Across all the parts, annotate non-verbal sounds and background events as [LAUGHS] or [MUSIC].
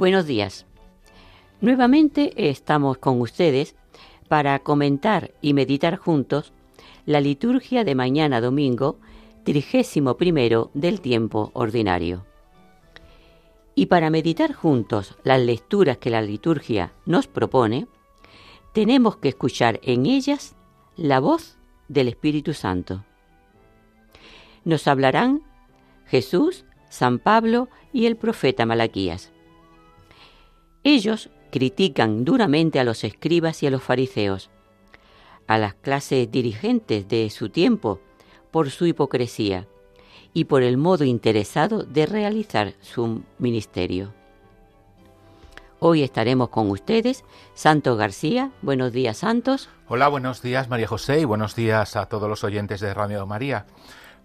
Buenos días. Nuevamente estamos con ustedes para comentar y meditar juntos la liturgia de mañana domingo, trigésimo primero del tiempo ordinario. Y para meditar juntos las lecturas que la liturgia nos propone, tenemos que escuchar en ellas la voz del Espíritu Santo. Nos hablarán Jesús, San Pablo y el profeta Malaquías. Ellos critican duramente a los escribas y a los fariseos, a las clases dirigentes de su tiempo por su hipocresía y por el modo interesado de realizar su ministerio. Hoy estaremos con ustedes, Santos García. Buenos días, Santos. Hola, buenos días, María José, y buenos días a todos los oyentes de Radio María.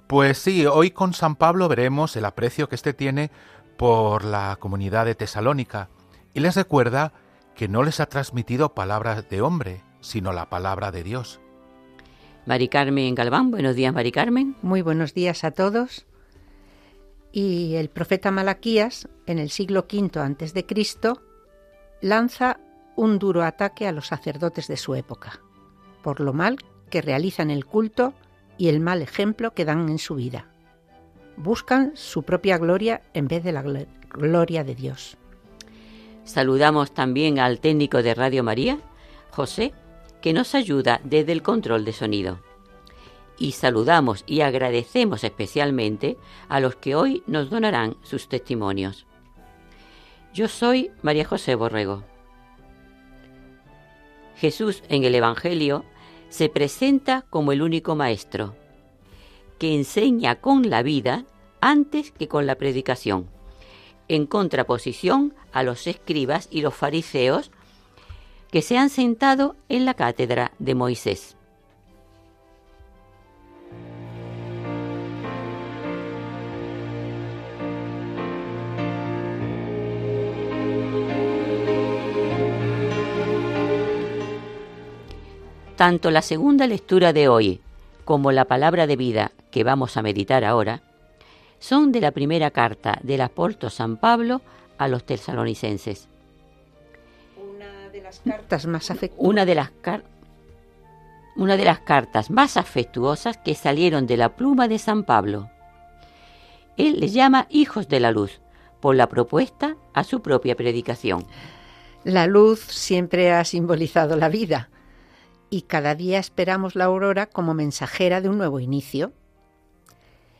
Pues sí, hoy con San Pablo veremos el aprecio que éste tiene por la comunidad de Tesalónica y les recuerda que no les ha transmitido palabras de hombre, sino la palabra de Dios. Mari Carmen Galván, buenos días, Mari Carmen. Muy buenos días a todos. Y el profeta Malaquías, en el siglo V antes de Cristo, lanza un duro ataque a los sacerdotes de su época, por lo mal que realizan el culto y el mal ejemplo que dan en su vida. Buscan su propia gloria en vez de la gloria de Dios. Saludamos también al técnico de Radio María, José, que nos ayuda desde el control de sonido. Y saludamos y agradecemos especialmente a los que hoy nos donarán sus testimonios. Yo soy María José Borrego. Jesús en el Evangelio se presenta como el único maestro, que enseña con la vida antes que con la predicación en contraposición a los escribas y los fariseos que se han sentado en la cátedra de Moisés. Tanto la segunda lectura de hoy como la palabra de vida que vamos a meditar ahora son de la primera carta del apóstol San Pablo a los tesalonicenses. Una de las cartas más afectuosas. Una de las, una de las cartas más afectuosas que salieron de la pluma de San Pablo. Él les llama hijos de la luz por la propuesta a su propia predicación. La luz siempre ha simbolizado la vida y cada día esperamos la aurora como mensajera de un nuevo inicio.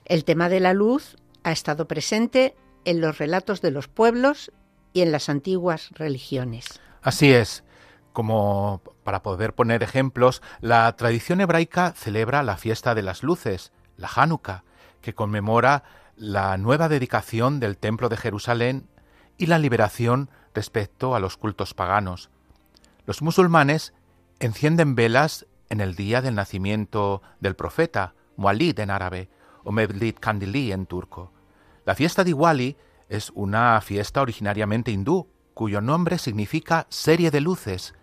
El tema de la luz ha estado presente en los relatos de los pueblos y en las antiguas religiones. Así es. Como para poder poner ejemplos, la tradición hebraica celebra la fiesta de las luces, la Hanukkah, que conmemora la nueva dedicación del Templo de Jerusalén y la liberación respecto a los cultos paganos. Los musulmanes encienden velas en el día del nacimiento del profeta, Mualid en árabe, o Mevlid Kandili en turco. La fiesta de Diwali es una fiesta originariamente hindú, cuyo nombre significa serie de luces,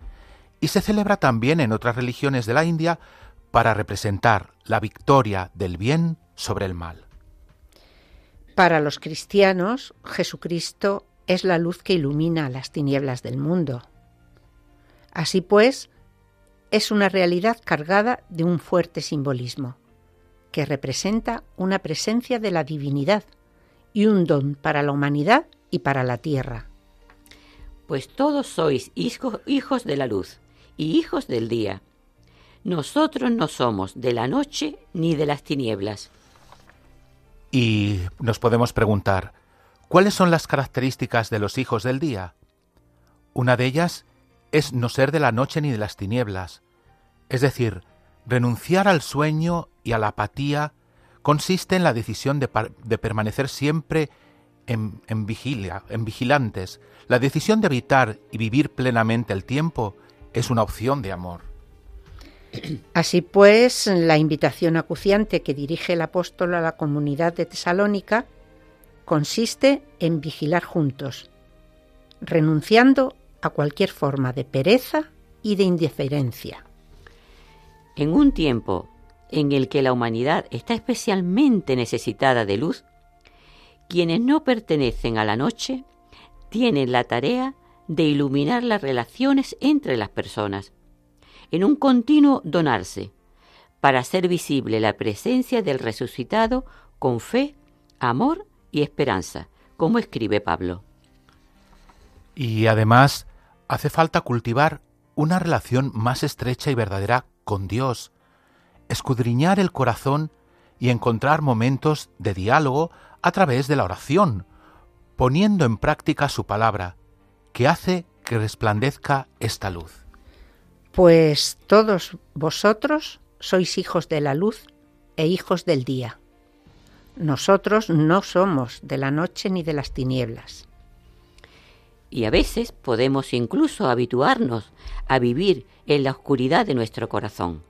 y se celebra también en otras religiones de la India para representar la victoria del bien sobre el mal. Para los cristianos, Jesucristo es la luz que ilumina las tinieblas del mundo. Así pues, es una realidad cargada de un fuerte simbolismo que representa una presencia de la divinidad y un don para la humanidad y para la tierra. Pues todos sois hijos de la luz y hijos del día. Nosotros no somos de la noche ni de las tinieblas. Y nos podemos preguntar, ¿cuáles son las características de los hijos del día? Una de ellas es no ser de la noche ni de las tinieblas, es decir, renunciar al sueño y a la apatía consiste en la decisión de, permanecer siempre en, en, vigilia, en vigilantes. La decisión de habitar y vivir plenamente el tiempo es una opción de amor. Así pues, la invitación acuciante que dirige el apóstol a la comunidad de Tesalónica consiste en vigilar juntos, renunciando a cualquier forma de pereza y de indiferencia. En un tiempo en el que la humanidad está especialmente necesitada de luz, quienes no pertenecen a la noche tienen la tarea de iluminar las relaciones entre las personas, en un continuo donarse, para hacer visible la presencia del resucitado con fe, amor y esperanza, como escribe Pablo. Y además hace falta cultivar una relación más estrecha y verdadera con Dios, escudriñar el corazón y encontrar momentos de diálogo a través de la oración, poniendo en práctica su palabra, que hace que resplandezca esta luz. Pues todos vosotros sois hijos de la luz e hijos del día. Nosotros no somos de la noche ni de las tinieblas. Y a veces podemos incluso habituarnos a vivir en la oscuridad de nuestro corazón,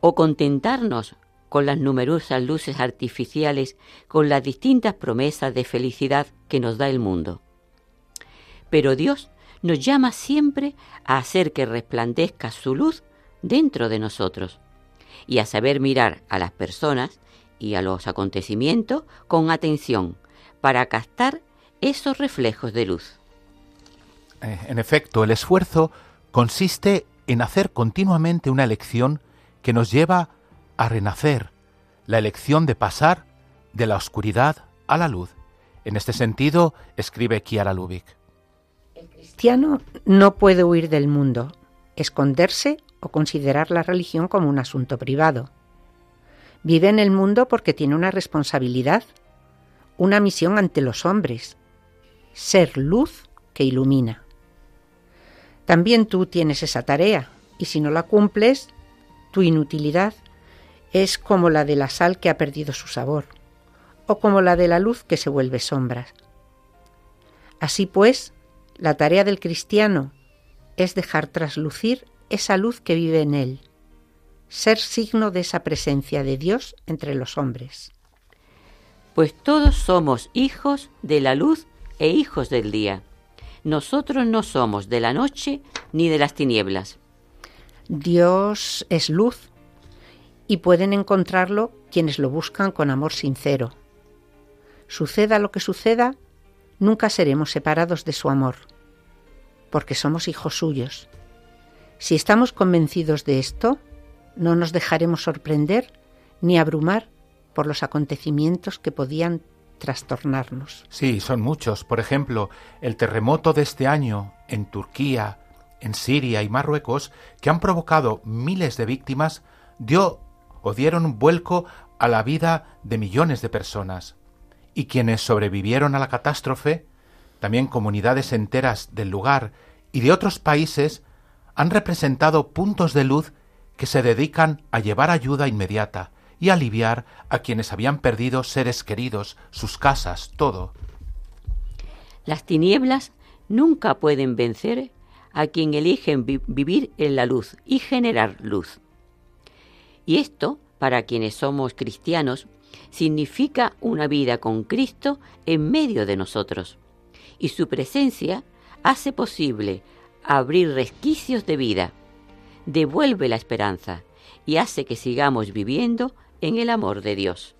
o contentarnos con las numerosas luces artificiales, con las distintas promesas de felicidad que nos da el mundo. Pero Dios nos llama siempre a hacer que resplandezca su luz dentro de nosotros y a saber mirar a las personas y a los acontecimientos con atención para captar esos reflejos de luz. Eh, en efecto, el esfuerzo consiste en hacer continuamente una elección que nos lleva a renacer, la elección de pasar de la oscuridad a la luz. En este sentido, escribe Kiara Lubick. El cristiano no puede huir del mundo, esconderse o considerar la religión como un asunto privado. Vive en el mundo porque tiene una responsabilidad, una misión ante los hombres, ser luz que ilumina. También tú tienes esa tarea, y si no la cumples, tu inutilidad es como la de la sal que ha perdido su sabor, o como la de la luz que se vuelve sombra. Así pues, la tarea del cristiano es dejar traslucir esa luz que vive en él, ser signo de esa presencia de Dios entre los hombres. Pues todos somos hijos de la luz e hijos del día. Nosotros no somos de la noche ni de las tinieblas. Dios es luz y pueden encontrarlo quienes lo buscan con amor sincero. Suceda lo que suceda, nunca seremos separados de su amor, porque somos hijos suyos. Si estamos convencidos de esto, no nos dejaremos sorprender ni abrumar por los acontecimientos que podían trastornarnos. Sí, son muchos. Por ejemplo, el terremoto de este año en Turquía, en Siria y Marruecos, que han provocado miles de víctimas, dio o dieron vuelco a la vida de millones de personas. Y quienes sobrevivieron a la catástrofe, también comunidades enteras del lugar y de otros países, han representado puntos de luz que se dedican a llevar ayuda inmediata y aliviar a quienes habían perdido seres queridos, sus casas, todo. Las tinieblas nunca pueden vencer a quien eligen vivir en la luz y generar luz. Y esto, para quienes somos cristianos, significa una vida con Cristo en medio de nosotros. Y su presencia hace posible abrir resquicios de vida, devuelve la esperanza y hace que sigamos viviendo en el amor de Dios.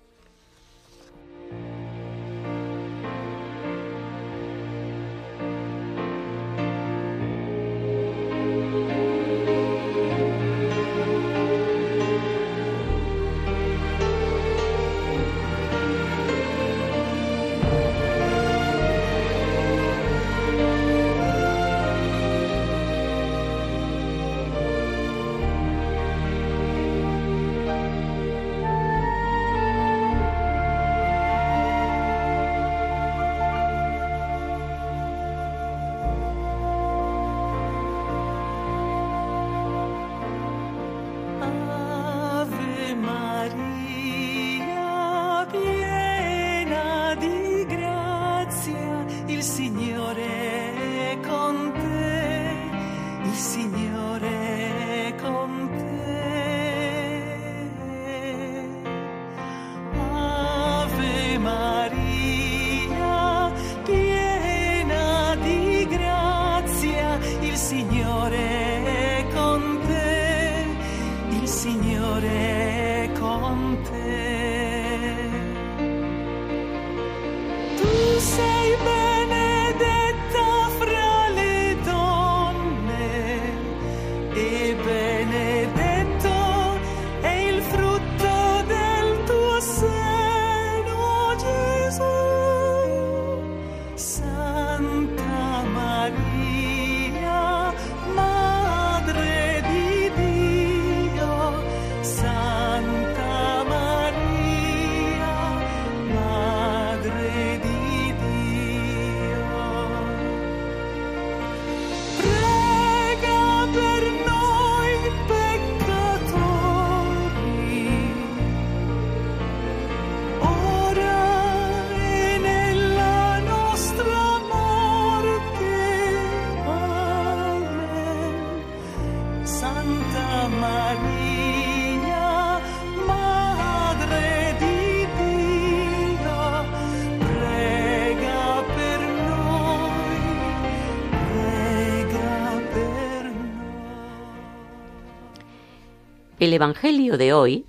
El Evangelio de hoy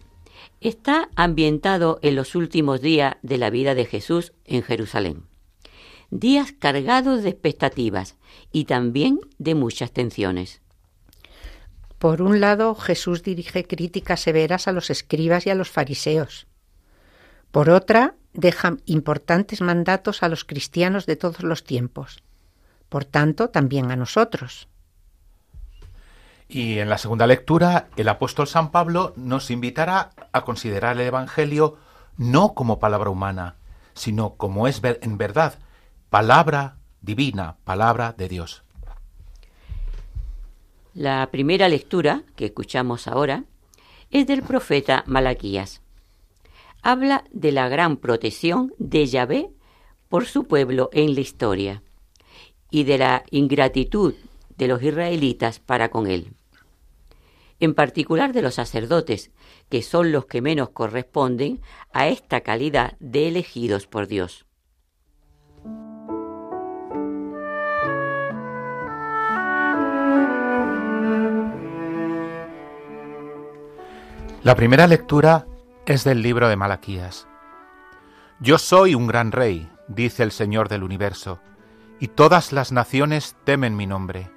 está ambientado en los últimos días de la vida de Jesús en Jerusalén. Días cargados de expectativas y también de muchas tensiones. Por un lado, Jesús dirige críticas severas a los escribas y a los fariseos. Por otra, deja importantes mandatos a los cristianos de todos los tiempos. Por tanto, también a nosotros. Y en la segunda lectura, el apóstol San Pablo nos invitará a considerar el Evangelio no como palabra humana, sino como es en verdad, palabra divina, palabra de Dios. La primera lectura que escuchamos ahora es del profeta Malaquías. Habla de la gran protección de Yahvé por su pueblo en la historia y de la ingratitud de los israelitas para con él en particular de los sacerdotes, que son los que menos corresponden a esta calidad de elegidos por Dios. La primera lectura es del libro de Malaquías. Yo soy un gran rey, dice el Señor del universo, y todas las naciones temen mi nombre.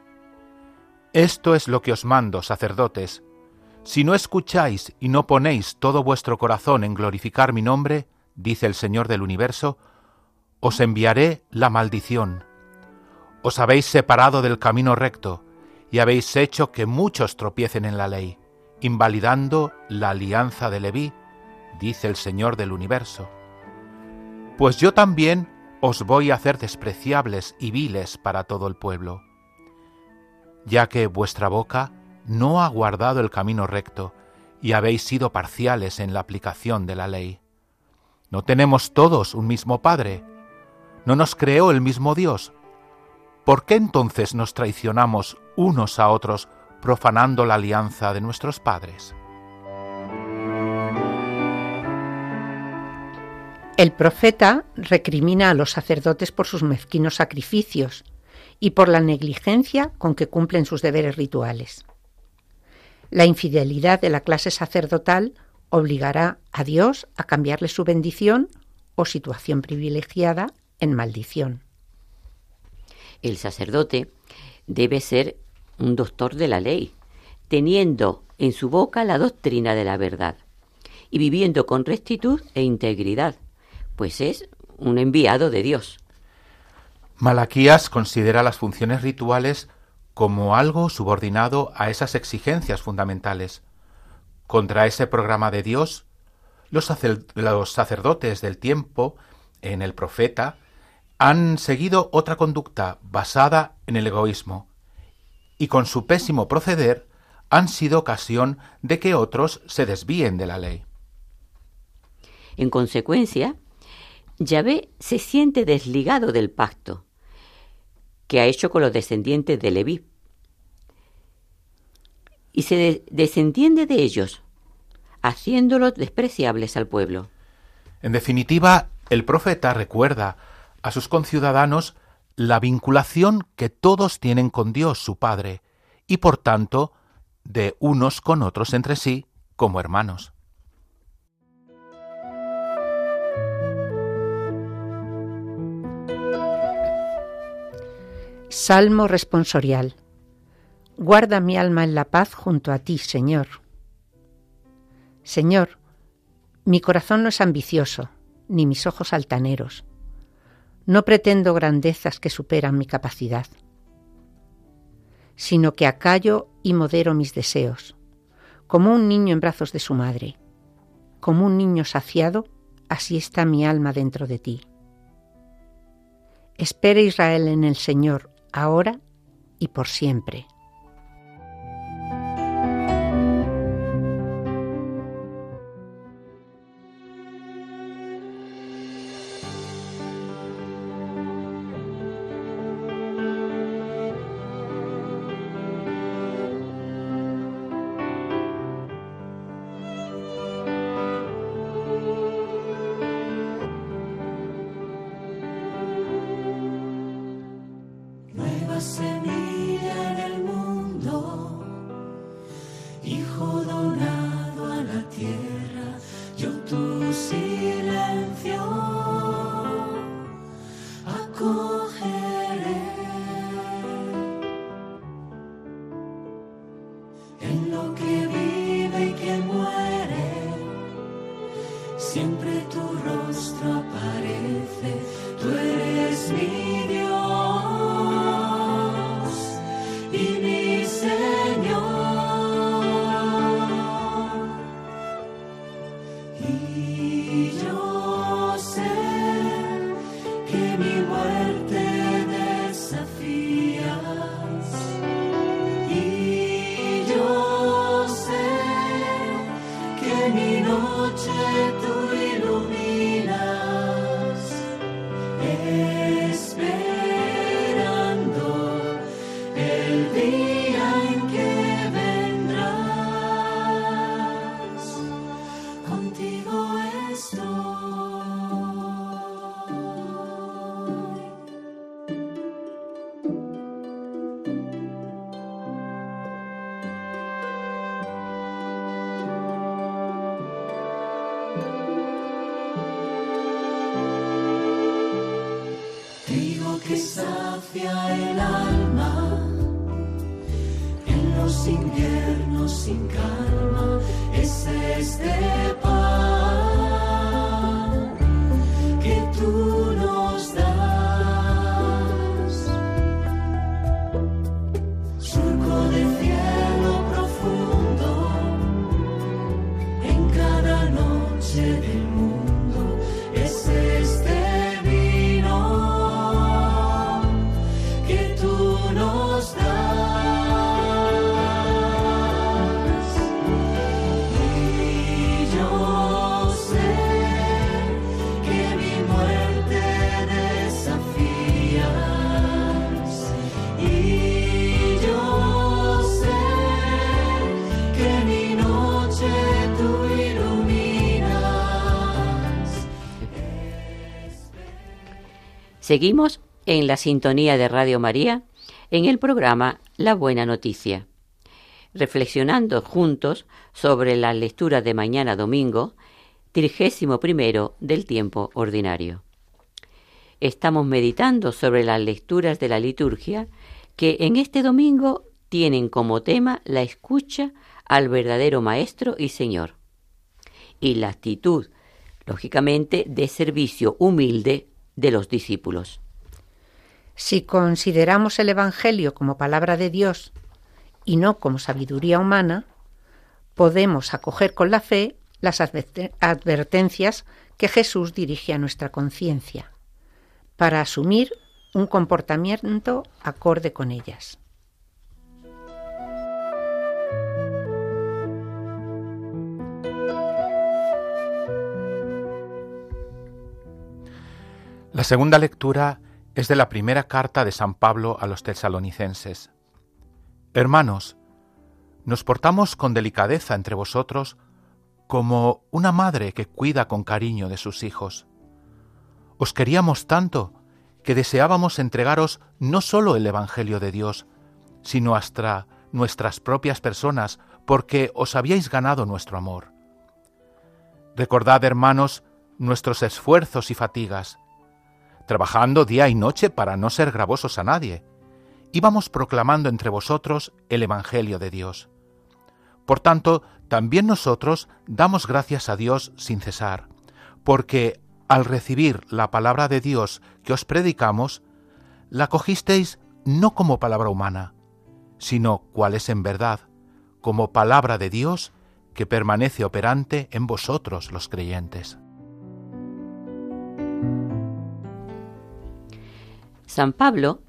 Esto es lo que os mando, sacerdotes. Si no escucháis y no ponéis todo vuestro corazón en glorificar mi nombre, dice el Señor del universo, os enviaré la maldición. Os habéis separado del camino recto y habéis hecho que muchos tropiecen en la ley, invalidando la alianza de Leví, dice el Señor del universo. Pues yo también os voy a hacer despreciables y viles para todo el pueblo ya que vuestra boca no ha guardado el camino recto y habéis sido parciales en la aplicación de la ley. ¿No tenemos todos un mismo Padre? ¿No nos creó el mismo Dios? ¿Por qué entonces nos traicionamos unos a otros profanando la alianza de nuestros padres? El profeta recrimina a los sacerdotes por sus mezquinos sacrificios y por la negligencia con que cumplen sus deberes rituales. La infidelidad de la clase sacerdotal obligará a Dios a cambiarle su bendición o situación privilegiada en maldición. El sacerdote debe ser un doctor de la ley, teniendo en su boca la doctrina de la verdad y viviendo con rectitud e integridad, pues es un enviado de Dios. Malaquías considera las funciones rituales como algo subordinado a esas exigencias fundamentales. Contra ese programa de Dios, los, sacerdotes del tiempo, en el profeta, han seguido otra conducta basada en el egoísmo, y con su pésimo proceder han sido ocasión de que otros se desvíen de la ley. En consecuencia, Yahvé se siente desligado del pacto que ha hecho con los descendientes de Leví. Y se desentiende de ellos, haciéndolos despreciables al pueblo. En definitiva, el profeta recuerda a sus conciudadanos la vinculación que todos tienen con Dios su Padre, y por tanto, de unos con otros entre sí como hermanos. Salmo responsorial. Guarda mi alma en la paz junto a ti, Señor. Señor, mi corazón no es ambicioso, ni mis ojos altaneros. No pretendo grandezas que superan mi capacidad, sino que acallo y modero mis deseos, como un niño en brazos de su madre. Como un niño saciado, así está mi alma dentro de ti. Espera Israel en el Señor, ahora y por siempre. Seguimos en la sintonía de Radio María en el programa La Buena Noticia, reflexionando juntos sobre la lectura de mañana domingo, trigésimo primero del tiempo ordinario. Estamos meditando sobre las lecturas de la liturgia que en este domingo tienen como tema la escucha al verdadero Maestro y Señor y la actitud, lógicamente, de servicio humilde de los discípulos. Si consideramos el Evangelio como palabra de Dios y no como sabiduría humana, podemos acoger con la fe las advertencias que Jesús dirige a nuestra conciencia, para asumir un comportamiento acorde con ellas. La segunda lectura es de la primera carta de San Pablo a los tesalonicenses. Hermanos, nos portamos con delicadeza entre vosotros como una madre que cuida con cariño de sus hijos. Os queríamos tanto que deseábamos entregaros no sólo el Evangelio de Dios, sino hasta nuestras propias personas, porque os habíais ganado nuestro amor. Recordad, hermanos, nuestros esfuerzos y fatigas, trabajando día y noche para no ser gravosos a nadie. Íbamos proclamando entre vosotros el Evangelio de Dios. Por tanto, también nosotros damos gracias a Dios sin cesar, porque al recibir la palabra de Dios que os predicamos, la cogisteis no como palabra humana, sino cual es en verdad, como palabra de Dios que permanece operante en vosotros los creyentes. San Pablo,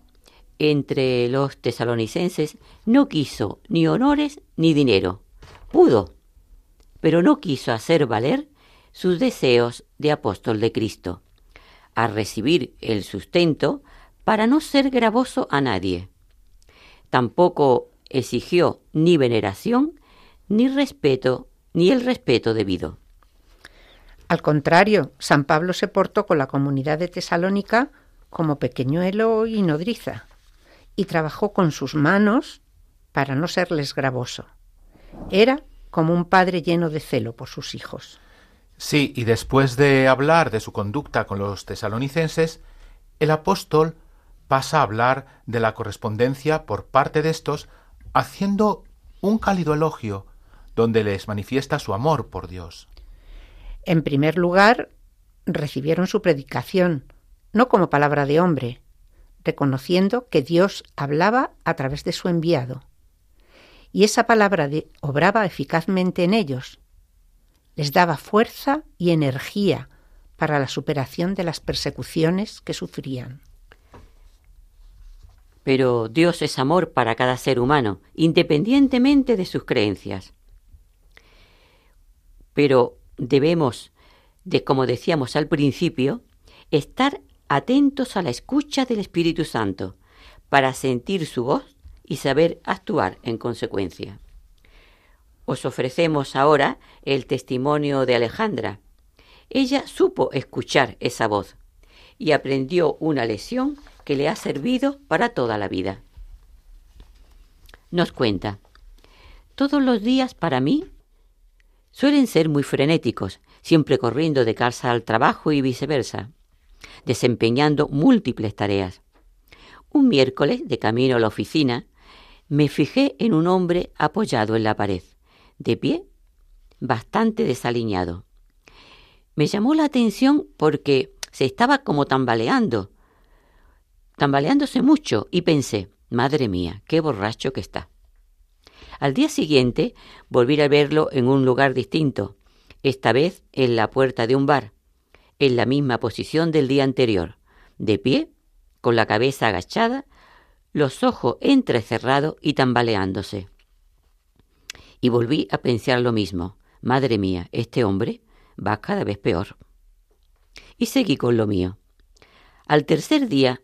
entre los tesalonicenses, no quiso ni honores ni dinero. Pudo, pero no quiso hacer valer sus deseos de apóstol de Cristo, a recibir el sustento para no ser gravoso a nadie. Tampoco exigió ni veneración, ni respeto, ni el respeto debido. Al contrario, San Pablo se portó con la comunidad de Tesalónica como pequeñuelo y nodriza, y trabajó con sus manos para no serles gravoso. Era como un padre lleno de celo por sus hijos. Sí, y después de hablar de su conducta con los tesalonicenses, el apóstol pasa a hablar de la correspondencia por parte de estos, haciendo un cálido elogio, donde les manifiesta su amor por Dios. En primer lugar, recibieron su predicación, no como palabra de hombre, reconociendo que Dios hablaba a través de su enviado. Y esa palabra obraba eficazmente en ellos, les daba fuerza y energía para la superación de las persecuciones que sufrían. Pero Dios es amor para cada ser humano, independientemente de sus creencias. Pero debemos, de como decíamos al principio, estar atentos a la escucha del Espíritu Santo para sentir su voz y saber actuar en consecuencia. Os ofrecemos ahora el testimonio de Alejandra. Ella supo escuchar esa voz y aprendió una lección que le ha servido para toda la vida. Nos cuenta, todos los días para mí suelen ser muy frenéticos, siempre corriendo de casa al trabajo y viceversa, desempeñando múltiples tareas. Un miércoles, de camino a la oficina, me fijé en un hombre apoyado en la pared, de pie, bastante desaliñado. Me llamó la atención porque se estaba como tambaleando, tambaleándose mucho, y pensé, madre mía, qué borracho que está. Al día siguiente volví a verlo en un lugar distinto, esta vez en la puerta de un bar, en la misma posición del día anterior, de pie, con la cabeza agachada, los ojos entrecerrados y tambaleándose. Y volví a pensar lo mismo. Madre mía, este hombre va cada vez peor. Y seguí con lo mío. Al tercer día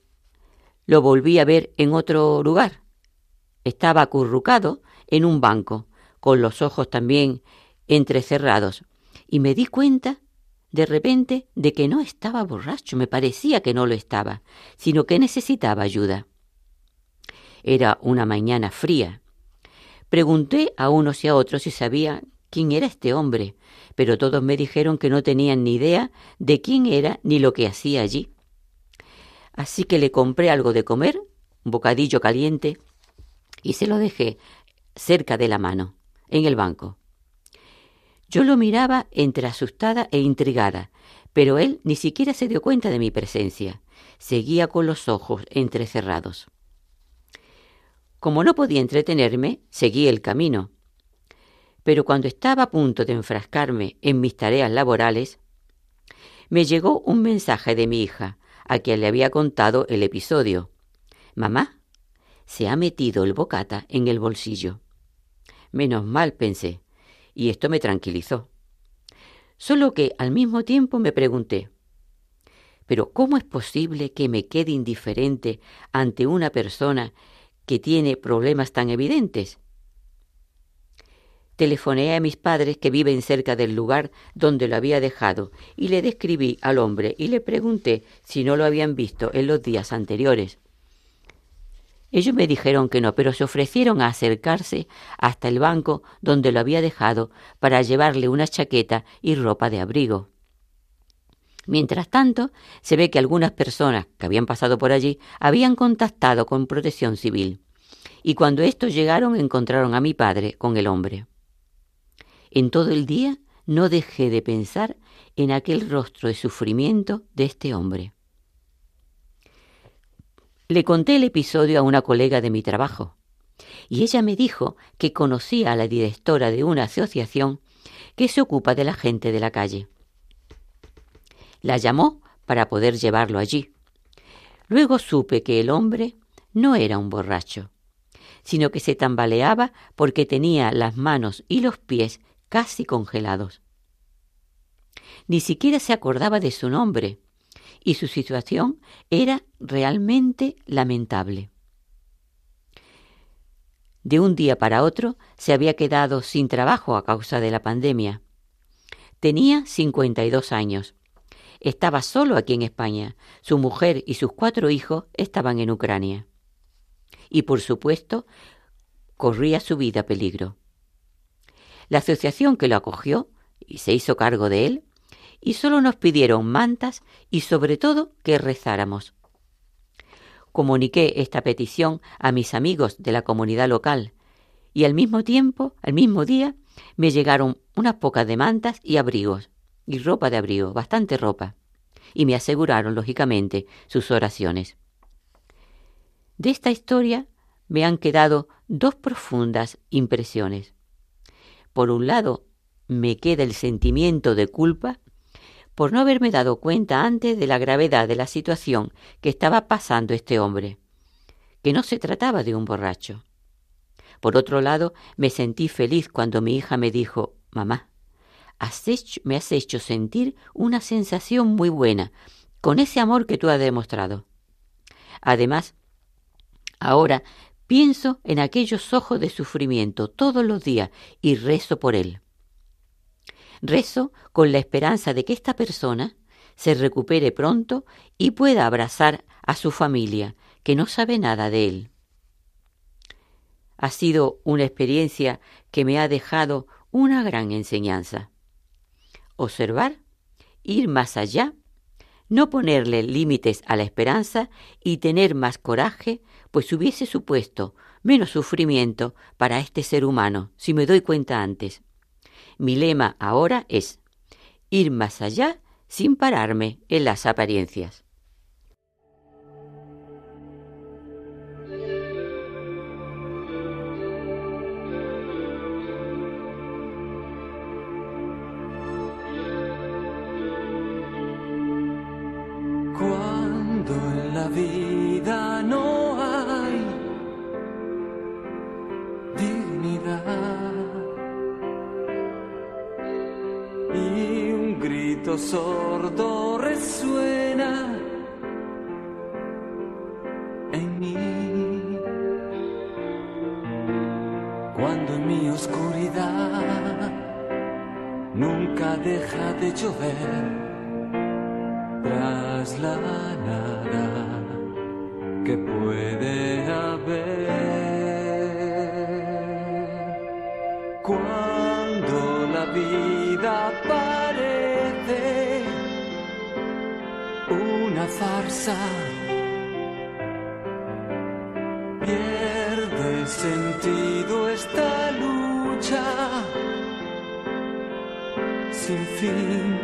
lo volví a ver en otro lugar. Estaba acurrucado en un banco, con los ojos también entrecerrados, y me di cuenta de repente de que no estaba borracho, me parecía que no lo estaba, sino que necesitaba ayuda. Era una mañana fría. Pregunté a unos y a otros si sabían quién era este hombre, pero todos me dijeron que no tenían ni idea de quién era ni lo que hacía allí. Así que le compré algo de comer, un bocadillo caliente, y se lo dejé cerca de la mano, en el banco. Yo lo miraba entre asustada e intrigada, pero él ni siquiera se dio cuenta de mi presencia. Seguía con los ojos entrecerrados. Como no podía entretenerme, seguí el camino. Pero cuando estaba a punto de enfrascarme en mis tareas laborales, me llegó un mensaje de mi hija, a quien le había contado el episodio. Mamá, se ha metido el bocata en el bolsillo. Menos mal, pensé, y esto me tranquilizó. Solo que al mismo tiempo me pregunté, pero ¿cómo es posible que me quede indiferente ante una persona que tiene problemas tan evidentes? Telefoneé a mis padres que viven cerca del lugar donde lo había dejado y le describí al hombre y le pregunté si no lo habían visto en los días anteriores. Ellos me dijeron que no, pero se ofrecieron a acercarse hasta el banco donde lo había dejado para llevarle una chaqueta y ropa de abrigo. Mientras tanto, se ve que algunas personas que habían pasado por allí habían contactado con protección civil, y cuando estos llegaron encontraron a mi padre con el hombre. En todo el día no dejé de pensar en aquel rostro de sufrimiento de este hombre. Le conté el episodio a una colega de mi trabajo y ella me dijo que conocía a la directora de una asociación que se ocupa de la gente de la calle. La llamó para poder llevarlo allí. Luego supe que el hombre no era un borracho, sino que se tambaleaba porque tenía las manos y los pies casi congelados. Ni siquiera se acordaba de su nombre, y su situación era realmente lamentable. De un día para otro se había quedado sin trabajo a causa de la pandemia. Tenía 52 años. Estaba solo aquí en España. Su mujer y sus cuatro hijos estaban en Ucrania. Y por supuesto, corría su vida peligro. La asociación que lo acogió y se hizo cargo de él, y solo nos pidieron mantas y sobre todo que rezáramos. Comuniqué esta petición a mis amigos de la comunidad local y al mismo tiempo, al mismo día, me llegaron unas pocas de mantas y abrigos, y ropa de abrigo, bastante ropa, y me aseguraron, lógicamente, sus oraciones. De esta historia me han quedado dos profundas impresiones. Por un lado, me queda el sentimiento de culpa por no haberme dado cuenta antes de la gravedad de la situación que estaba pasando este hombre, que no se trataba de un borracho. Por otro lado, me sentí feliz cuando mi hija me dijo, Mamá, me has hecho sentir una sensación muy buena con ese amor que tú has demostrado. Además, ahora Pienso en aquellos ojos de sufrimiento todos los días y rezo por él. Rezo con la esperanza de que esta persona se recupere pronto y pueda abrazar a su familia, que no sabe nada de él. Ha sido una experiencia que me ha dejado una gran enseñanza. Observar, ir más allá, no ponerle límites a la esperanza y tener más coraje pues hubiese supuesto menos sufrimiento para este ser humano, si me doy cuenta antes. Mi lema ahora es ir más allá sin pararme en las apariencias. Sordo Pierde sentido esta lucha sin fin.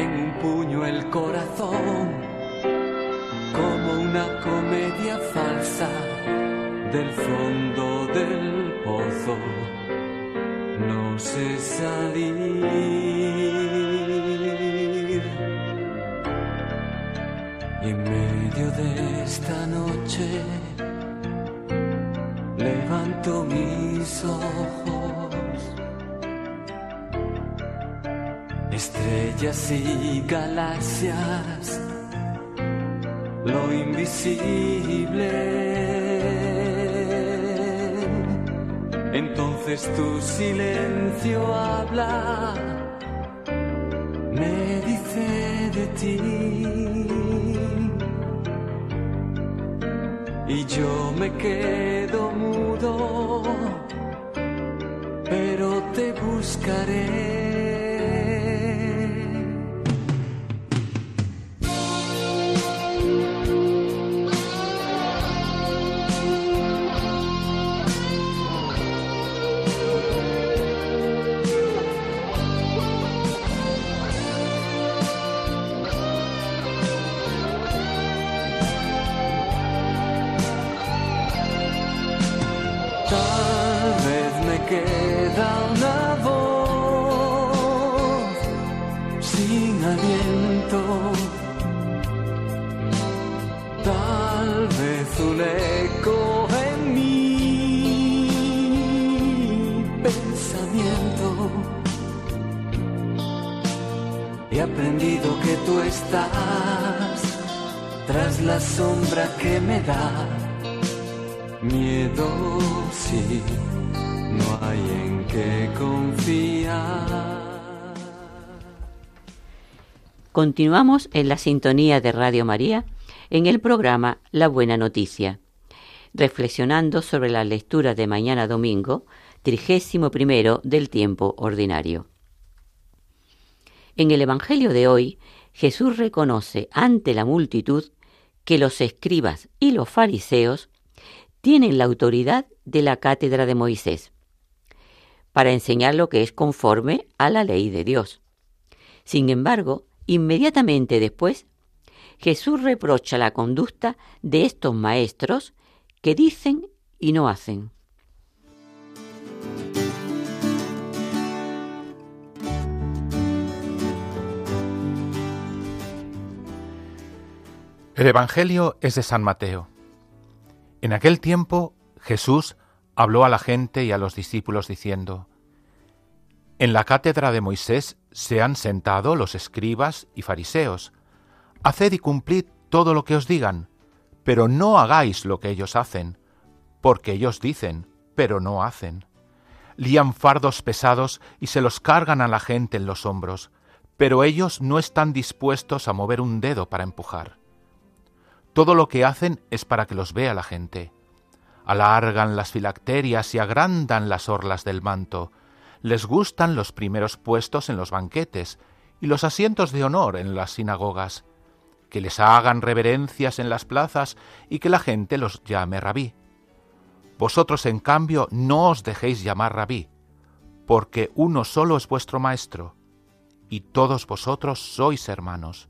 En un puño el corazón, como una comedia falsa del fondo del pozo. No sé salir. Y en medio de esta noche levanto mis ojos. Estrellas y galaxias, lo invisible. Entonces tu silencio habla, me dice de ti. Yo me quedo mudo, pero te buscaré. Aprendido que tú estás tras la sombra que me da miedo, sí, no hay en qué confiar. Continuamos en la sintonía de Radio María en el programa La Buena Noticia, reflexionando sobre la lectura de mañana domingo, trigésimo primero del tiempo ordinario. En el Evangelio de hoy, Jesús reconoce ante la multitud que los escribas y los fariseos tienen la autoridad de la cátedra de Moisés para enseñar lo que es conforme a la ley de Dios. Sin embargo, inmediatamente después, Jesús reprocha la conducta de estos maestros que dicen y no hacen. El Evangelio es de San Mateo. En aquel tiempo Jesús habló a la gente y a los discípulos diciendo, En la cátedra de Moisés se han sentado los escribas y fariseos. Haced y cumplid todo lo que os digan, pero no hagáis lo que ellos hacen, porque ellos dicen, pero no hacen. Lían fardos pesados y se los cargan a la gente en los hombros, pero ellos no están dispuestos a mover un dedo para empujar. Todo lo que hacen es para que los vea la gente. Alargan las filacterias y agrandan las orlas del manto. Les gustan los primeros puestos en los banquetes y los asientos de honor en las sinagogas. Que les hagan reverencias en las plazas y que la gente los llame rabí. Vosotros, en cambio, no os dejéis llamar rabí, porque uno solo es vuestro maestro, y todos vosotros sois hermanos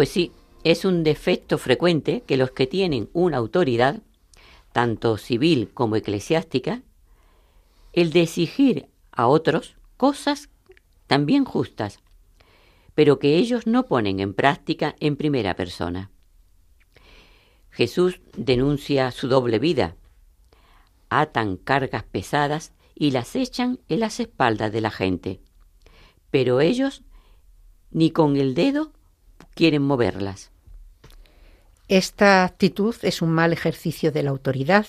Pues sí, es un defecto frecuente que los que tienen una autoridad, tanto civil como eclesiástica, el de exigir a otros cosas también justas, pero que ellos no ponen en práctica en primera persona. Jesús denuncia su doble vida. Atan cargas pesadas y las echan en las espaldas de la gente, pero ellos ni con el dedo quieren moverlas. Esta actitud es un mal ejercicio de la autoridad,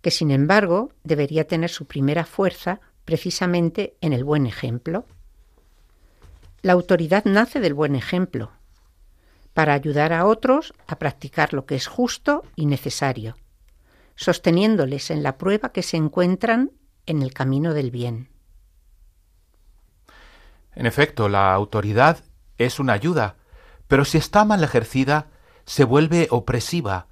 que sin embargo debería tener su primera fuerza precisamente en el buen ejemplo. La autoridad nace del buen ejemplo, para ayudar a otros a practicar lo que es justo y necesario, sosteniéndoles en la prueba que se encuentran en el camino del bien. En efecto, la autoridad es una ayuda, pero si está mal ejercida, se vuelve opresiva,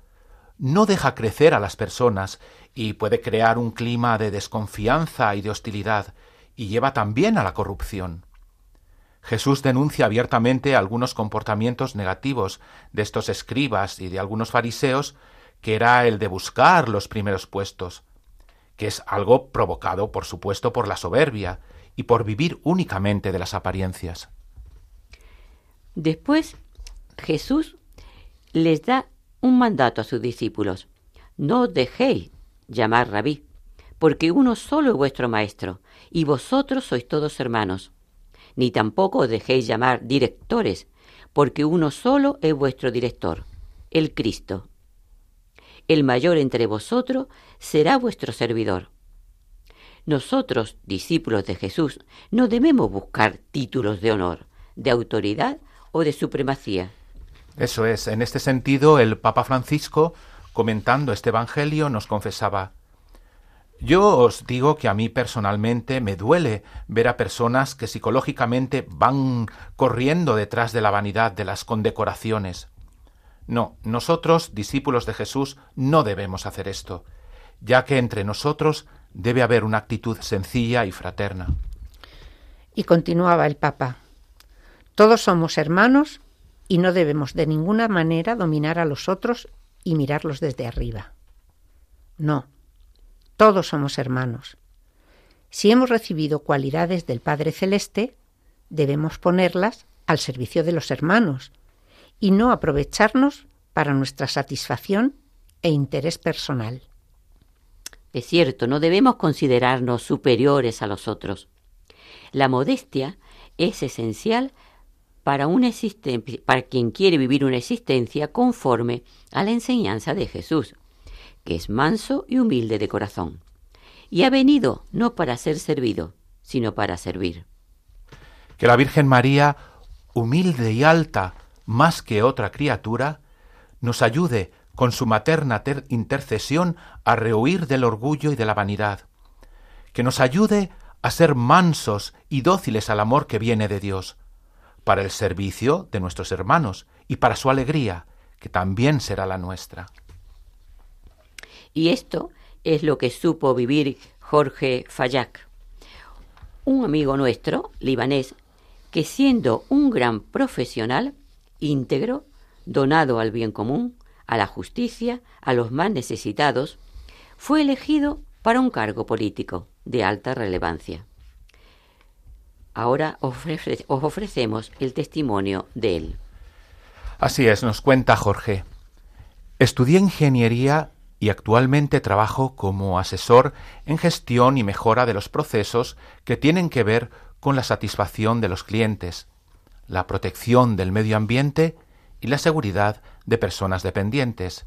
no deja crecer a las personas y puede crear un clima de desconfianza y de hostilidad, y lleva también a la corrupción. Jesús denuncia abiertamente algunos comportamientos negativos de estos escribas y de algunos fariseos, que era el de buscar los primeros puestos, que es algo provocado, por supuesto, por la soberbia y por vivir únicamente de las apariencias. Después, Jesús les da un mandato a sus discípulos. No os dejéis llamar rabí, porque uno solo es vuestro maestro, y vosotros sois todos hermanos. Ni tampoco os dejéis llamar directores, porque uno solo es vuestro director, el Cristo. El mayor entre vosotros será vuestro servidor. Nosotros, discípulos de Jesús, no debemos buscar títulos de honor, de autoridad o de supremacía. Eso es, en este sentido, el Papa Francisco, comentando este Evangelio, nos confesaba, Yo os digo que a mí personalmente me duele ver a personas que psicológicamente van corriendo detrás de la vanidad de las condecoraciones. No, nosotros, discípulos de Jesús, no debemos hacer esto, ya que entre nosotros debe haber una actitud sencilla y fraterna. Y continuaba el Papa, todos somos hermanos y no debemos de ninguna manera dominar a los otros y mirarlos desde arriba. No, todos somos hermanos. Si hemos recibido cualidades del Padre Celeste, debemos ponerlas al servicio de los hermanos y no aprovecharnos para nuestra satisfacción e interés personal. Es cierto, no debemos considerarnos superiores a los otros. La modestia es esencial para, para quien quiere vivir una existencia conforme a la enseñanza de Jesús, que es manso y humilde de corazón, y ha venido no para ser servido, sino para servir. Que la Virgen María, humilde y alta más que otra criatura, nos ayude con su materna intercesión a rehuir del orgullo y de la vanidad, que nos ayude a ser mansos y dóciles al amor que viene de Dios, para el servicio de nuestros hermanos y para su alegría, que también será la nuestra. Y esto es lo que supo vivir Jorge Fayak, un amigo nuestro, libanés, que siendo un gran profesional, íntegro, donado al bien común, a la justicia, a los más necesitados, fue elegido para un cargo político de alta relevancia. Ahora os ofrecemos el testimonio de él. Así es, nos cuenta Jorge. Estudié ingeniería y actualmente trabajo como asesor en gestión y mejora de los procesos que tienen que ver con la satisfacción de los clientes, la protección del medio ambiente y la seguridad de personas dependientes.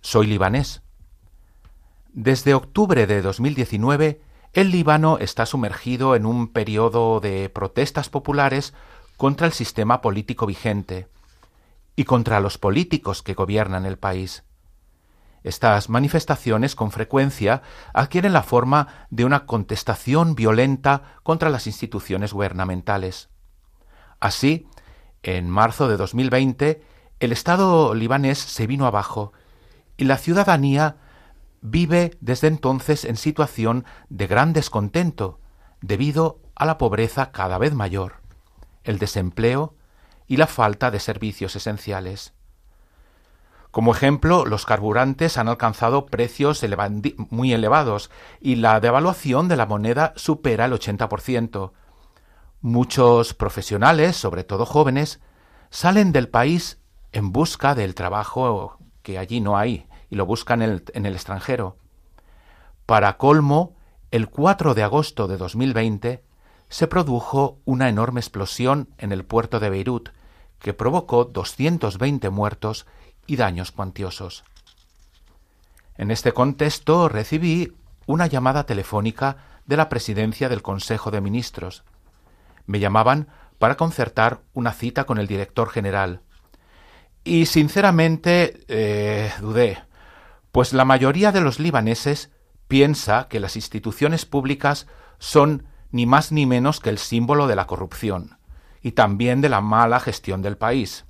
Soy libanés. Desde octubre de 2019, el Líbano está sumergido en un periodo de protestas populares contra el sistema político vigente y contra los políticos que gobiernan el país. Estas manifestaciones con frecuencia adquieren la forma de una contestación violenta contra las instituciones gubernamentales. Así, en marzo de 2020, el Estado libanés se vino abajo y la ciudadanía vive desde entonces en situación de gran descontento debido a la pobreza cada vez mayor, el desempleo y la falta de servicios esenciales. Como ejemplo, los carburantes han alcanzado precios muy elevados y la devaluación de la moneda supera el 80%. Muchos profesionales, sobre todo jóvenes, salen del país en busca del trabajo que allí no hay y lo buscan en el, en el extranjero. Para colmo, el 4 de agosto de 2020 se produjo una enorme explosión en el puerto de Beirut que provocó 220 muertos y daños cuantiosos. En este contexto recibí una llamada telefónica de la presidencia del Consejo de Ministros. Me llamaban para concertar una cita con el director general. Y sinceramente eh, dudé, pues la mayoría de los libaneses piensa que las instituciones públicas son ni más ni menos que el símbolo de la corrupción y también de la mala gestión del país.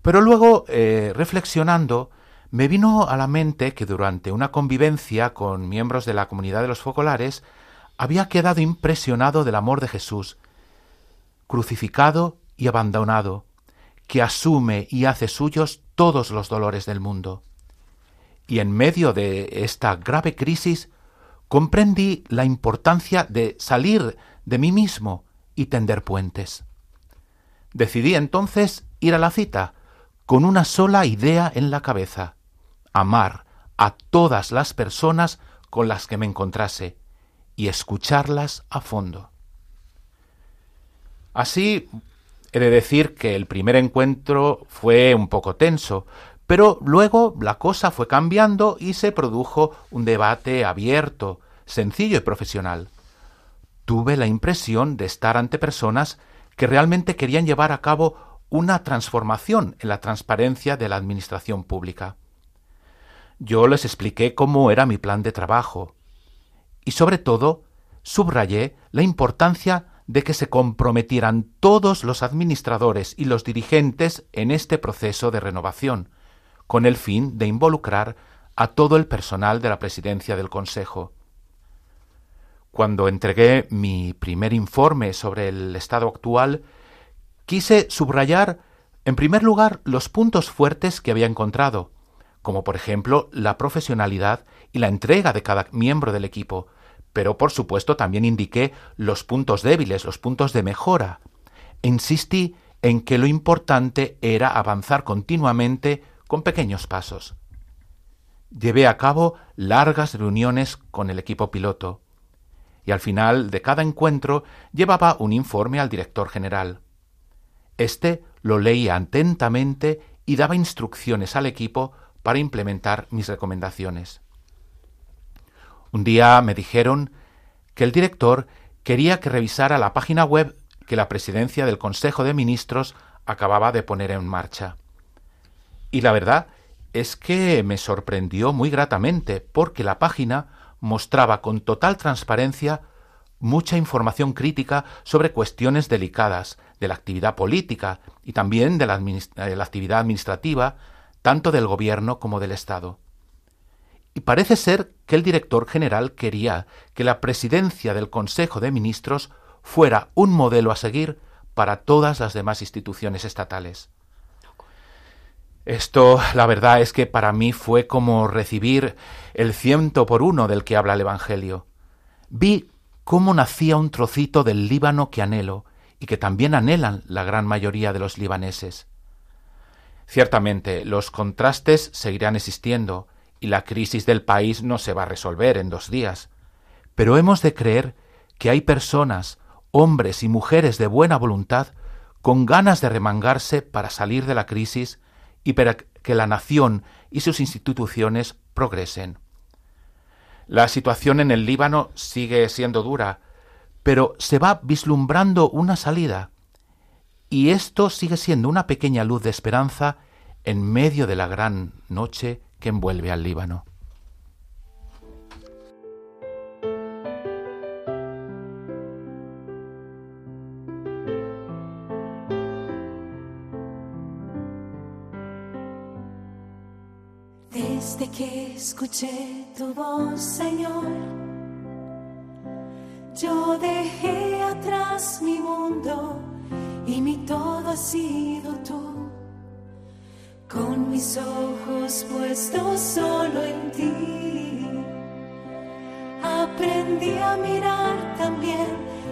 Pero luego, eh, reflexionando, me vino a la mente que durante una convivencia con miembros de la comunidad de los focolares había quedado impresionado del amor de Jesús, crucificado y abandonado, que asume y hace suyos todos los dolores del mundo. Y en medio de esta grave crisis comprendí la importancia de salir de mí mismo y tender puentes. Decidí entonces ir a la cita, con una sola idea en la cabeza, amar a todas las personas con las que me encontrase y escucharlas a fondo. Así, he de decir que el primer encuentro fue un poco tenso, pero luego la cosa fue cambiando y se produjo un debate abierto, sencillo y profesional. Tuve la impresión de estar ante personas que realmente querían llevar a cabo una transformación en la transparencia de la administración pública. Yo les expliqué cómo era mi plan de trabajo, y sobre todo subrayé la importancia de que se comprometieran todos los administradores y los dirigentes en este proceso de renovación, con el fin de involucrar a todo el personal de la presidencia del Consejo. Cuando entregué mi primer informe sobre el estado actual, quise subrayar, en primer lugar, los puntos fuertes que había encontrado, como por ejemplo la profesionalidad y la entrega de cada miembro del equipo, pero por supuesto también indiqué los puntos débiles, los puntos de mejora. insistí en que lo importante era avanzar continuamente con pequeños pasos. Llevé a cabo largas reuniones con el equipo piloto y al final de cada encuentro llevaba un informe al director general. Este lo leía atentamente y daba instrucciones al equipo para implementar mis recomendaciones. Un día me dijeron que el director quería que revisara la página web que la presidencia del Consejo de Ministros acababa de poner en marcha. Y la verdad es que me sorprendió muy gratamente porque la página mostraba con total transparencia mucha información crítica sobre cuestiones delicadas de la actividad política y también de la, de la, actividad administrativa, tanto del gobierno como del Estado. Y parece ser que el director general quería que la presidencia del Consejo de Ministros fuera un modelo a seguir para todas las demás instituciones estatales. Esto, la verdad es que para mí fue como recibir el ciento por uno del que habla el Evangelio. Vi cómo nacía un trocito del Líbano que anhelo y que también anhelan la gran mayoría de los libaneses. Ciertamente, los contrastes seguirán existiendo y la crisis del país no se va a resolver en dos días, pero hemos de creer que hay personas, hombres y mujeres de buena voluntad, con ganas de remangarse para salir de la crisis y para que la nación y sus instituciones progresen. La situación en el Líbano sigue siendo dura, pero se va vislumbrando una salida, y esto sigue siendo una pequeña luz de esperanza en medio de la gran noche que envuelve al Líbano. Que escuché tu voz, Señor, yo dejé atrás mi mundo y mi todo ha sido tú. Con mis ojos puestos solo en ti, aprendí a mirar también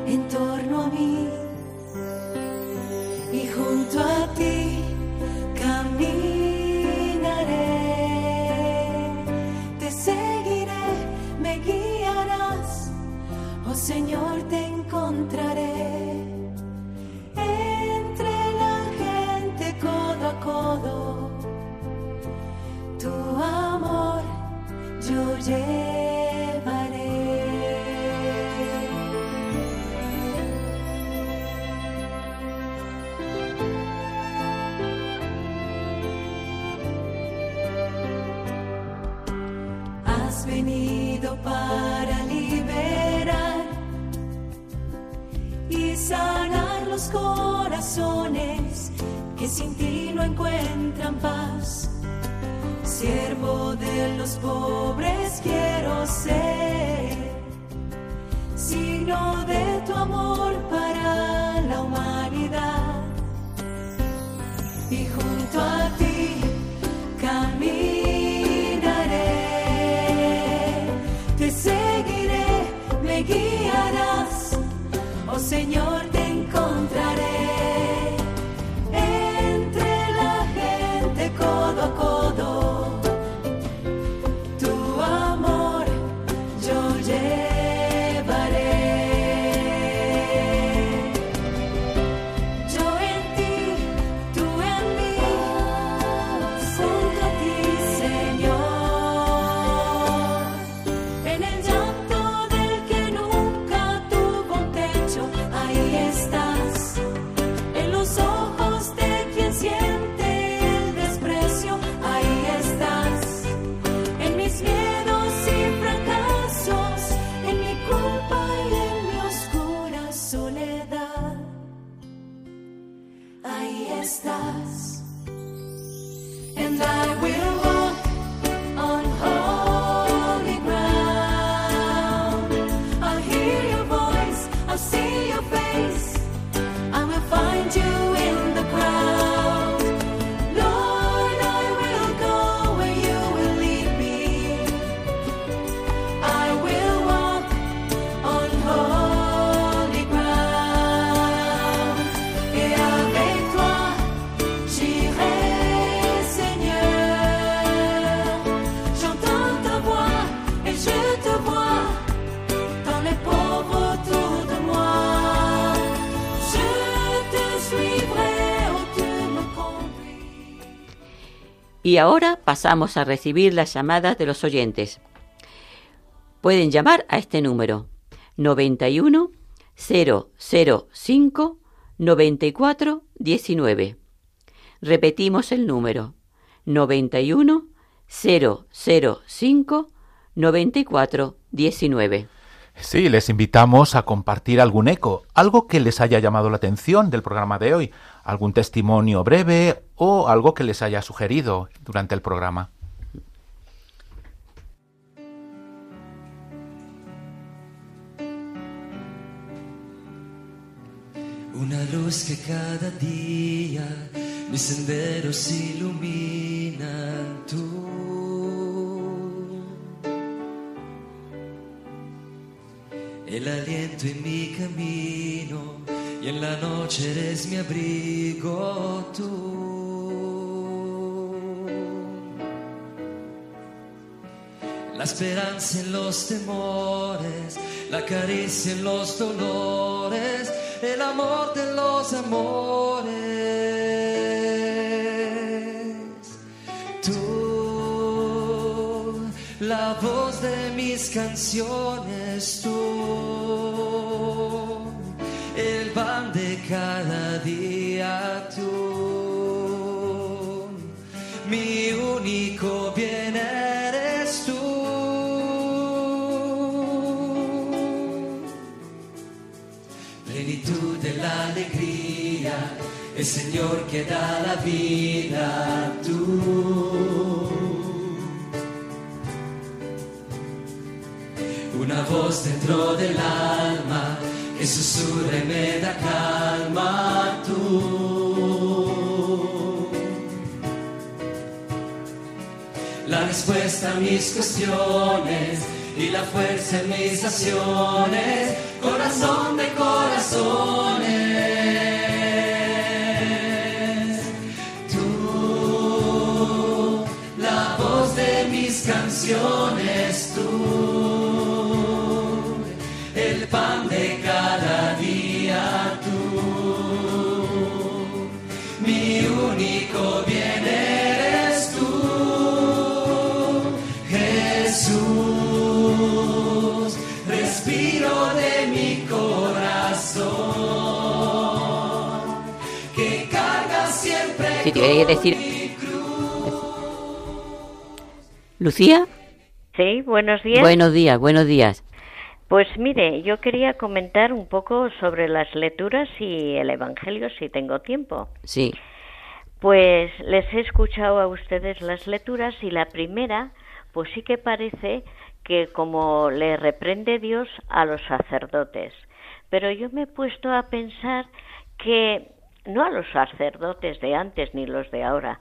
en torno a mí y junto a ti camino. Te and I will. Y ahora pasamos a recibir las llamadas de los oyentes. Pueden llamar a este número 91 005 94 19. Repetimos el número 91 005 94 19. Sí, les invitamos a compartir algún eco, algo que les haya llamado la atención del programa de hoy, algún testimonio breve o algo que les haya sugerido durante el programa. Una luz que cada día mis senderos ilumina tú. El aliento en mi camino y en la noche eres mi abrigo tú. La esperanza en los temores, la caricia en los dolores, el amor de los amores. Tú, la voz de mis canciones, tú el Señor que da la vida tú. Una voz dentro del alma que susurra me da calma tú. La respuesta a mis cuestiones y la fuerza en mis acciones, corazón de corazones. Tú el pan de cada día tú. Mi único bien eres tú, Jesús, respiro de mi corazón, que carga siempre. Si te decir. Lucía. Sí, buenos días. Buenos días, buenos días. Pues mire, yo quería comentar un poco sobre las lecturas y el Evangelio, si tengo tiempo. Sí. Pues les he escuchado a ustedes las lecturas y la primera, pues sí que parece que como le reprende Dios a los sacerdotes. Pero yo me he puesto a pensar que no a los sacerdotes de antes ni los de ahora,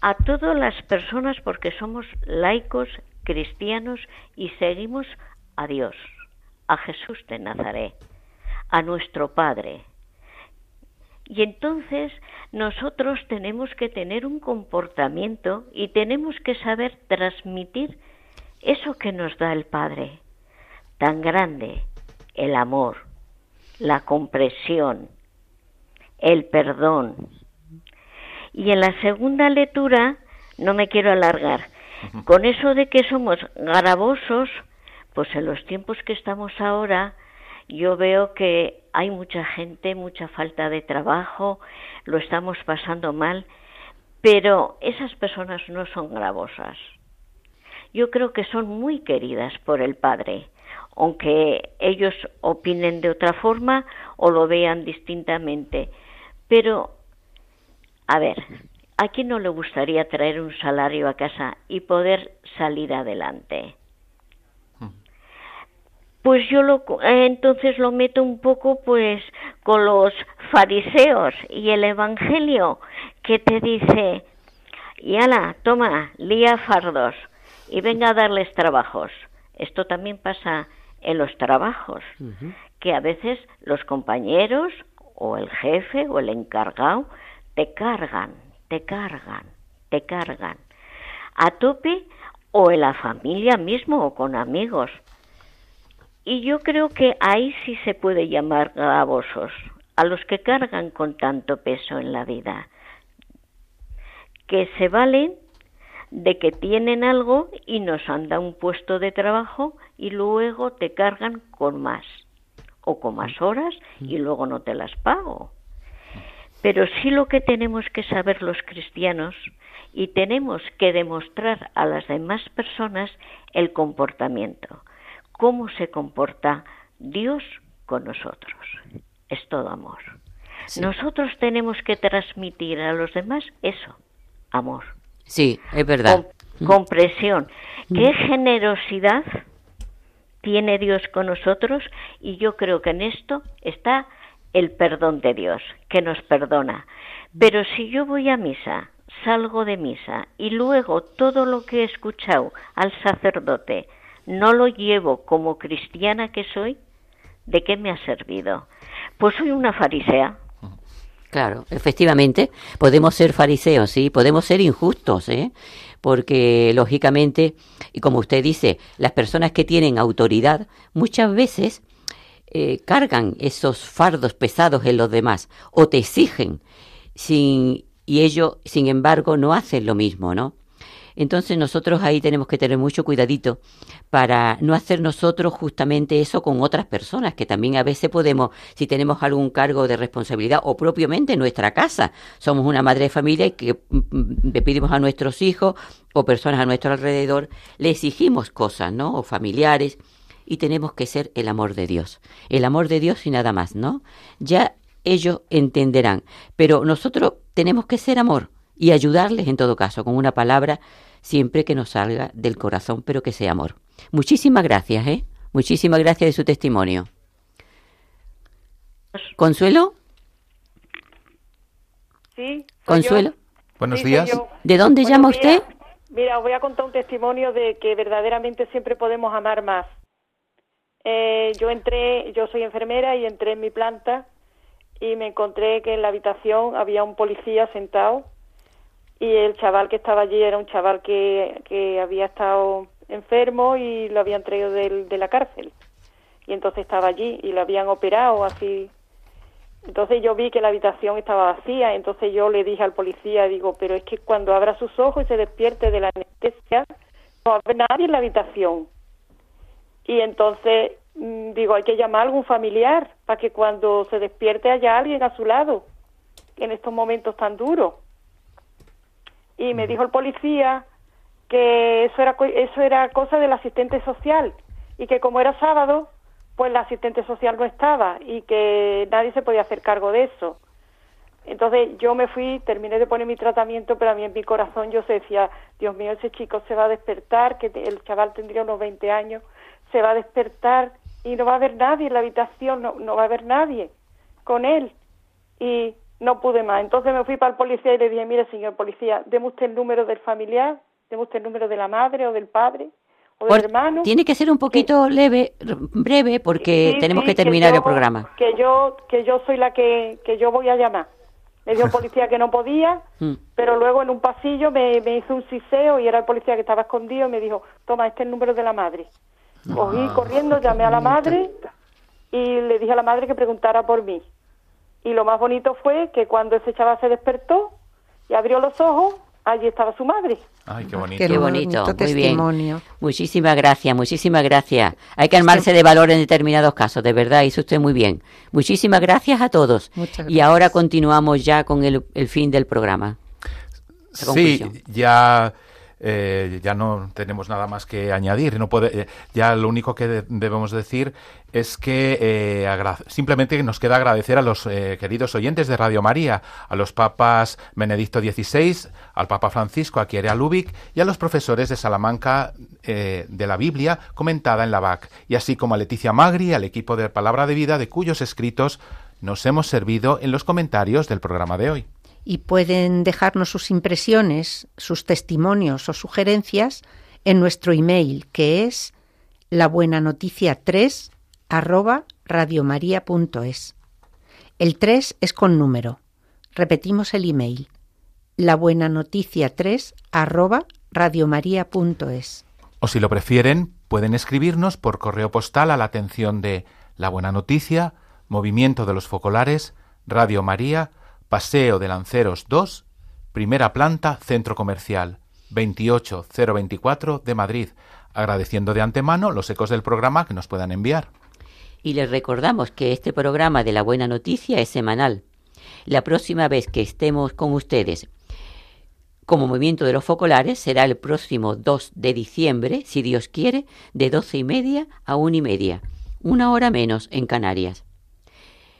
a todas las personas porque somos laicos, cristianos y seguimos a Dios a Jesús de Nazaret, a nuestro Padre. Y entonces nosotros tenemos que tener un comportamiento y tenemos que saber transmitir eso que nos da el Padre, tan grande, el amor, la compresión, el perdón. Y en la segunda lectura, no me quiero alargar, con eso de que somos gravosos, pues en los tiempos que estamos ahora, yo veo que hay mucha gente, mucha falta de trabajo, lo estamos pasando mal, pero esas personas no son gravosas. Yo creo que son muy queridas por el Padre, aunque ellos opinen de otra forma o lo vean distintamente. Pero, a ver, ¿a quién no le gustaría traer un salario a casa y poder salir adelante? Pues yo lo, entonces lo meto un poco pues con los fariseos y el evangelio que te dice, y ala, toma, lía fardos y venga a darles trabajos. Esto también pasa en los trabajos, que a veces los compañeros o el jefe o el encargado te cargan, te cargan, te cargan a tope o en la familia mismo o con amigos. Y yo creo que ahí sí se puede llamar gravosos, a los que cargan con tanto peso en la vida, que se valen de que tienen algo y nos han dado un puesto de trabajo y luego te cargan con más o con más horas y luego no te las pago. Pero sí lo que tenemos que saber los cristianos y tenemos que demostrar a las demás personas el comportamiento, cómo se comporta Dios con nosotros. Es todo amor. Nosotros tenemos que transmitir a los demás eso, amor. Sí, es verdad. compresión. Qué generosidad tiene Dios con nosotros y yo creo que en esto está el perdón de Dios, que nos perdona. Pero si yo voy a misa, salgo de misa y luego todo lo que he escuchado al sacerdote no lo llevo como cristiana que soy, ¿de qué me ha servido? Pues soy una farisea. Claro, efectivamente, podemos ser fariseos, sí, podemos ser injustos, ¿eh? porque lógicamente, y como usted dice, las personas que tienen autoridad muchas veces eh, cargan esos fardos pesados en los demás o te exigen sin, y ellos, sin embargo, no hacen lo mismo, ¿no? Entonces nosotros ahí tenemos que tener mucho cuidadito para no hacer nosotros justamente eso con otras personas, que también a veces podemos, si tenemos algún cargo de responsabilidad o propiamente en nuestra casa, somos una madre de familia y que mm, le pedimos a nuestros hijos o personas a nuestro alrededor, le exigimos cosas, ¿no? O familiares y tenemos que ser el amor de Dios. El amor de Dios y nada más, ¿no? Ya ellos entenderán, pero nosotros tenemos que ser amor y ayudarles en todo caso con una palabra siempre que nos salga del corazón, pero que sea amor. Muchísimas gracias, ¿eh? Muchísimas gracias de su testimonio. ¿Consuelo? Sí. ¿Consuelo? Buenos días. ¿De dónde llama usted? Mira, os voy a contar un testimonio de que verdaderamente siempre podemos amar más. Eh, yo entré, yo soy enfermera y entré en mi planta y me encontré que en la habitación había un policía sentado y el chaval que estaba allí era un chaval que, que había estado enfermo y lo habían traído de la cárcel. Y entonces estaba allí y lo habían operado así. Entonces yo vi que la habitación estaba vacía, entonces yo le dije al policía, digo, pero es que cuando abra sus ojos y se despierte de la anestesia, no va nadie en la habitación. Y entonces mm, digo, hay que llamar a algún familiar para que cuando se despierte haya alguien a su lado en estos momentos tan duros. Y me dijo el policía que eso era eso era cosa del asistente social y que como era sábado pues la asistente social no estaba y que nadie se podía hacer cargo de eso. Entonces yo me fui terminé de poner mi tratamiento pero a mí en mi corazón yo se decía Dios mío ese chico se va a despertar que el chaval tendría unos 20 años se va a despertar y no va a haber nadie en la habitación no, no va a haber nadie con él y no pude más. Entonces me fui para el policía y le dije, mire, señor policía, deme usted el número del familiar, deme usted el número de la madre o del padre o del hermano. Tiene que ser un poquito leve, breve, porque tenemos que terminar el programa. Que yo, que yo soy la que, que yo voy a llamar. Me dijo el policía que no podía, [LAUGHS] mm. pero luego en un pasillo me, me hizo un siseo y era el policía que estaba escondido y me dijo, toma, este es el número de la madre. Cogí ah, corriendo, llamé a la madre y le dije a la madre que preguntara por mí. Y lo más bonito fue que cuando ese chaval se despertó y abrió los ojos, allí estaba su madre. Ay, qué bonito. Qué bonito, muy bien. Muchísimas gracias, muchísimas gracias. Hay que armarse de valor en determinados casos, de verdad, hizo usted muy bien. Muchísimas gracias a todos. Y ahora continuamos ya con el, fin del programa. Sí, ya eh, ya no tenemos nada más que añadir. No puede, eh, ya lo único que debemos decir es que eh, simplemente nos queda agradecer a los queridos oyentes de Radio María, a los papas Benedicto XVI, al Papa Francisco, a Kierea Lubick y a los profesores de Salamanca de la Biblia comentada en la BAC, y así como a Leticia Magri, al equipo de Palabra de Vida, de cuyos escritos nos hemos servido en los comentarios del programa de hoy y pueden dejarnos sus impresiones, sus testimonios o sugerencias en nuestro email que es la buena noticia 3 arroba radiomaria.es. El 3 es con número. Repetimos el email. La buena noticia 3 arroba radiomaria.es. O si lo prefieren, pueden escribirnos por correo postal a la atención de La Buena Noticia, Movimiento de los Focolares, Radio María, Paseo de Lanceros 2, primera planta, Centro Comercial, 28024 de Madrid, agradeciendo de antemano los ecos del programa que nos puedan enviar. Y les recordamos que este programa de la buena noticia es semanal. La próxima vez que estemos con ustedes como movimiento de los focolares será el próximo 2 de diciembre, si Dios quiere, de doce y media a una y media, una hora menos en Canarias.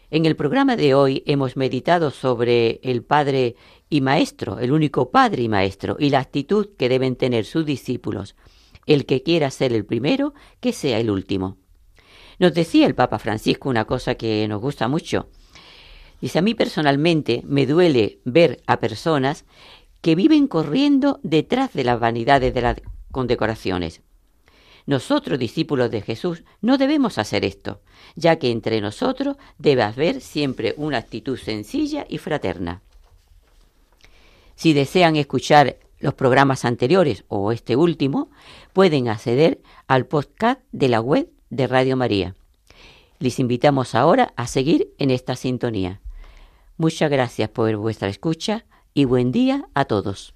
En el programa de hoy hemos meditado sobre el Padre y Maestro, el único Padre y Maestro, y la actitud que deben tener sus discípulos. El que quiera ser el primero, que sea el último. Nos decía el Papa Francisco una cosa que nos gusta mucho. Dice, a mí personalmente me duele ver a personas que viven corriendo detrás de las vanidades de las condecoraciones. Nosotros, discípulos de Jesús, no debemos hacer esto, ya que entre nosotros debe haber siempre una actitud sencilla y fraterna. Si desean escuchar los programas anteriores o este último, pueden acceder al podcast de la web de Radio María. Les invitamos ahora a seguir en esta sintonía. Muchas gracias por vuestra escucha y buen día a todos.